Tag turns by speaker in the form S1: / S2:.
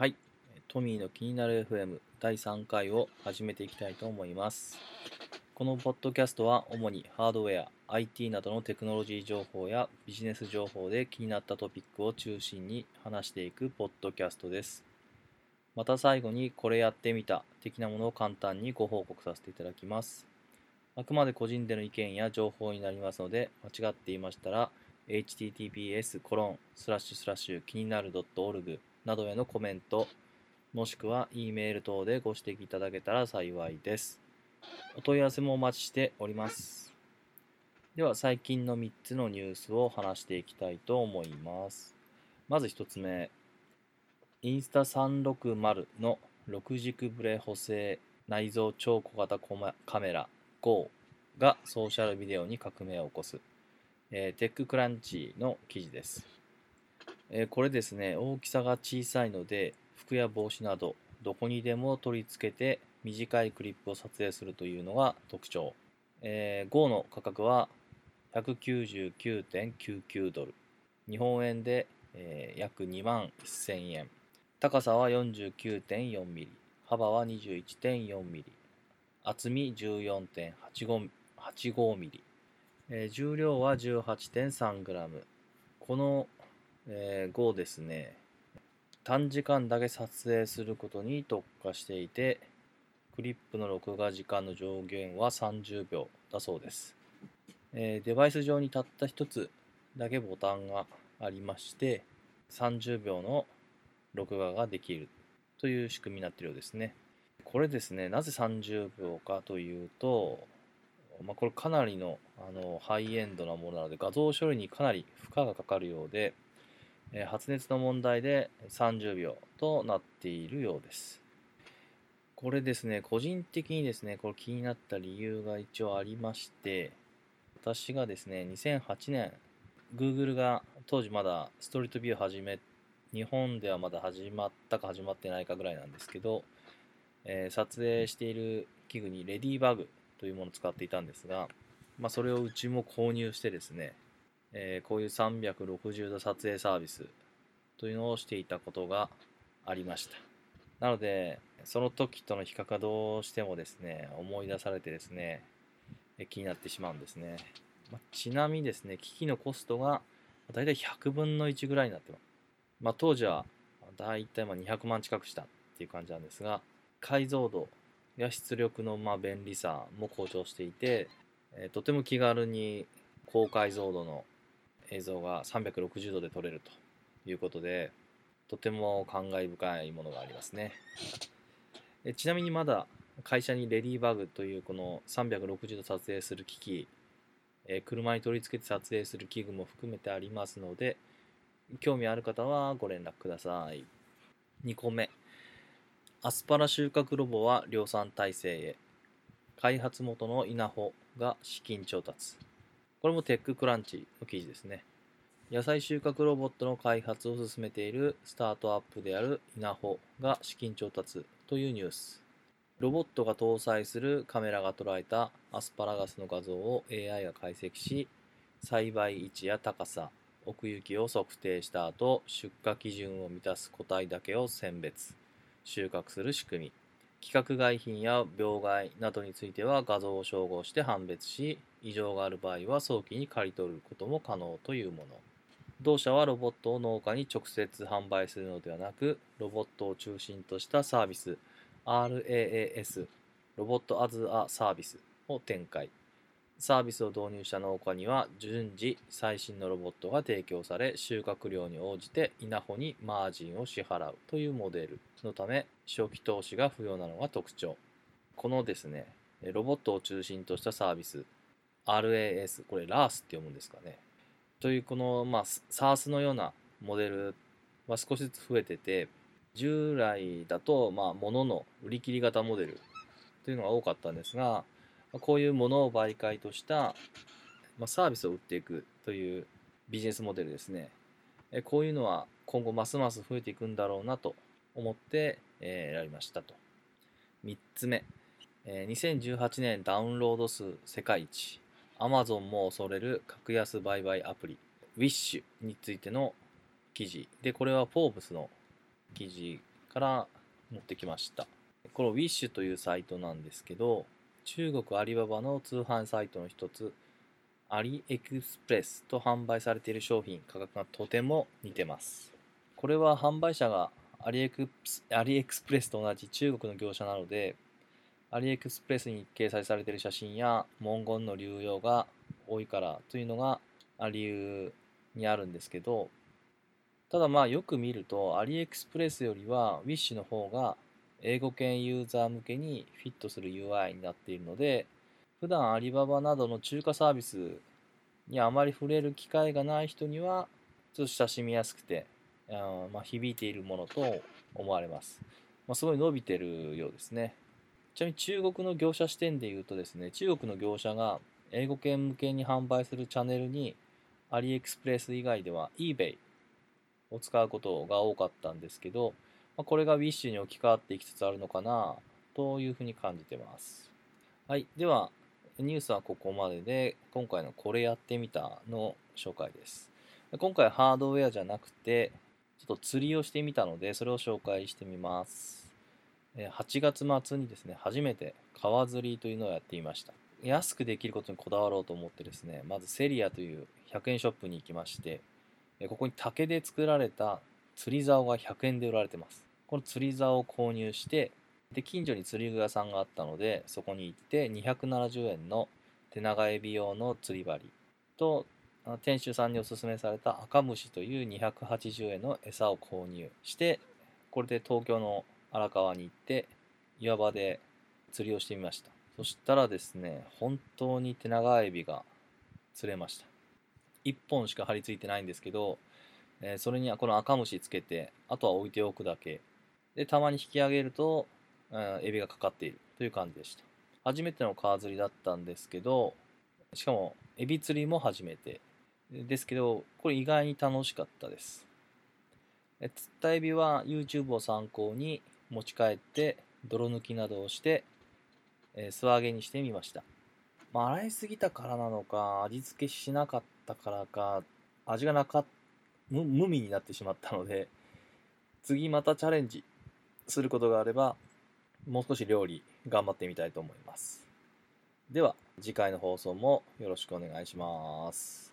S1: はい。トミーの気になる FM 第3回を始めていきたいと思います。このポッドキャストは主にハードウェア、IT などのテクノロジー情報やビジネス情報で気になったトピックを中心に話していくポッドキャストです。また最後にこれやってみた的なものを簡単にご報告させていただきます。あくまで個人での意見や情報になりますので間違っていましたら https コロンスラッシュスラッシュ気になる .org などへのコメントもしくは E メール等でご指摘いただけたら幸いです。お問い合わせもお待ちしております。では最近の3つのニュースを話していきたいと思います。まず1つ目、インスタ360の6軸ブレ補正内蔵超小型カメラ GO がソーシャルビデオに革命を起こす、えーテッククランチの記事です。えーこれですね、大きさが小さいので、服や帽子など、どこにでも取り付けて短いクリップを撮影するというのが特徴。えー GO の価格は199.99ドル。日本円で、えー約2万1000円。高さは49.4ミリ。幅は21.4ミリ。厚み14.85ミリ。えー重量は 18.3g。この、えー GO ですね、短時間だけ撮影することに特化していて、クリップの録画時間の上限は30秒だそうです。えーデバイス上にたった一つだけボタンがありまして、30秒の録画ができるという仕組みになっているようですね。これですね、なぜ30秒かというと、まあ、これかなりのあのハイエンドなものなので画像処理にかなり負荷がかかるようで、え発熱の問題で30秒となっているようです。これですね、個人的にですね、これ気になった理由が一応ありまして、私がですね、2008年、Google が当時まだストリートビュー始め、日本ではまだ始まったか始まってないかぐらいなんですけど、えー撮影している器具にレディーバグというものを使っていたんですが、まあ、それをうちも購入してですね、えーこういう360度撮影サービスというのをしていたことがありました。なので、その時との比較がどうしてもですね、思い出されてですね、気になってしまうんですね。まあちなみにですね、機器のコストがだいたい100分の1ぐらいになってます。まあ、当時はだいたいまあ200万近くしたっていう感じなんですが、解像度や出力のまあ便利さも向上していて、えーとても気軽に高解像度の映像が360度で撮れるということで、とても感慨深いものがありますね。えちなみにまだ会社にレディーバグというこの360度撮影する機器、え車に取り付けて撮影する器具も含めてありますので、興味ある方はご連絡ください。2個目。アスパラ収穫ロボは量産体制へ。開発元の稲穂が資金調達。これもテッククランチの記事ですね。野菜収穫ロボットの開発を進めているスタートアップである稲穂が資金調達というニュース。ロボットが搭載するカメラが捉えたアスパラガスの画像を AI が解析し、栽培位置や高さ、奥行きを測定した後、出荷基準を満たす個体だけを選別、収穫する仕組み。規格外品や病害などについては画像を照合して判別し、異常がある場合は早期に刈り取ることも可能というもの。同社はロボットを農家に直接販売するのではなく、ロボットを中心としたサービス、RAAS、ロボットアズアサービスを展開。サービスを導入した農家には順次最新のロボットが提供され収穫量に応じて稲穂にマージンを支払うというモデルのため初期投資が不要なのが特徴。このですねロボットを中心としたサービス。RAS これ RAS って読むんですかねというこの、まあ、SARS のようなモデルは少しずつ増えてて従来だと、まあ、物の売り切り型モデルというのが多かったんですがこういうものを媒介とした、サービスを売っていくというビジネスモデルですね。こういうのは今後ますます増えていくんだろうなと思って、選びましたと。3つ目、2018年ダウンロード数世界一。Amazon も恐れる格安売買アプリ。Wish についての記事。でこれはフォーブスの記事から持ってきました。この Wish というサイトなんですけど中国アリババの通販サイトの一つアリエクスプレスと販売されている商品価格がとても似てます。これは販売者がアリエクアリエクスプレスと同じ中国の業者なのでアリエクスプレスに掲載されている写真や文言の流用が多いからというのが理由にあるんですけどただまあよく見るとアリエクスプレスよりは Wish の方が英語圏ユーザー向けにフィットする UI になっているので普段アリババなどの中華サービスにあまり触れる機会がない人にはちょっと親しみやすくてあまあ、響いているものと思われます、まあ、すごい伸びてるようですね。ちなみに中国の業者視点で言うとですね中国の業者が英語圏向けに販売するチャンネルにアリエクスプレス以外では eBay を使うことが多かったんですけど、まあ、これが Wish に置き換わっていきつつあるのかなというふうに感じてます。はい。では、ニュースはここまでで、今回のこれやってみたの紹介です。今回ハードウェアじゃなくて、ちょっと釣りをしてみたので、それを紹介してみます。8月末にですね、初めて川釣りというのをやっていました。安くできることにこだわろうと思ってですね、まずセリアという100円ショップに行きまして、ここに竹で作られた釣り竿が100円で売られてます。この釣り竿を購入して、で、近所に釣り具屋さんがあったので、そこに行って270円の手長エビ用の釣り針と、店主さんにおすすめされた赤虫という280円の餌を購入して、これで東京の荒川に行って、岩場で釣りをしてみました。そしたらですね、本当に手長エビが釣れました。1本しか張り付いてないんですけど、え、それにこの赤虫つけてあとは置いておくだけ。でたまに引き上げると、うん、エビがかかっているという感じでした。初めての川釣りだったんですけどしかもエビ釣りも初めて。ですけどこれ意外に楽しかったです。釣ったエビは YouTube を参考に持ち帰って泥抜きなどをして、え、素揚げにしてみました。まあ、洗いすぎたからなのか味付けしなかったからか味がなか無無味になってしまったので次またチャレンジすることがあればもう少し料理頑張ってみたいと思います。では次回の放送もよろしくお願いします。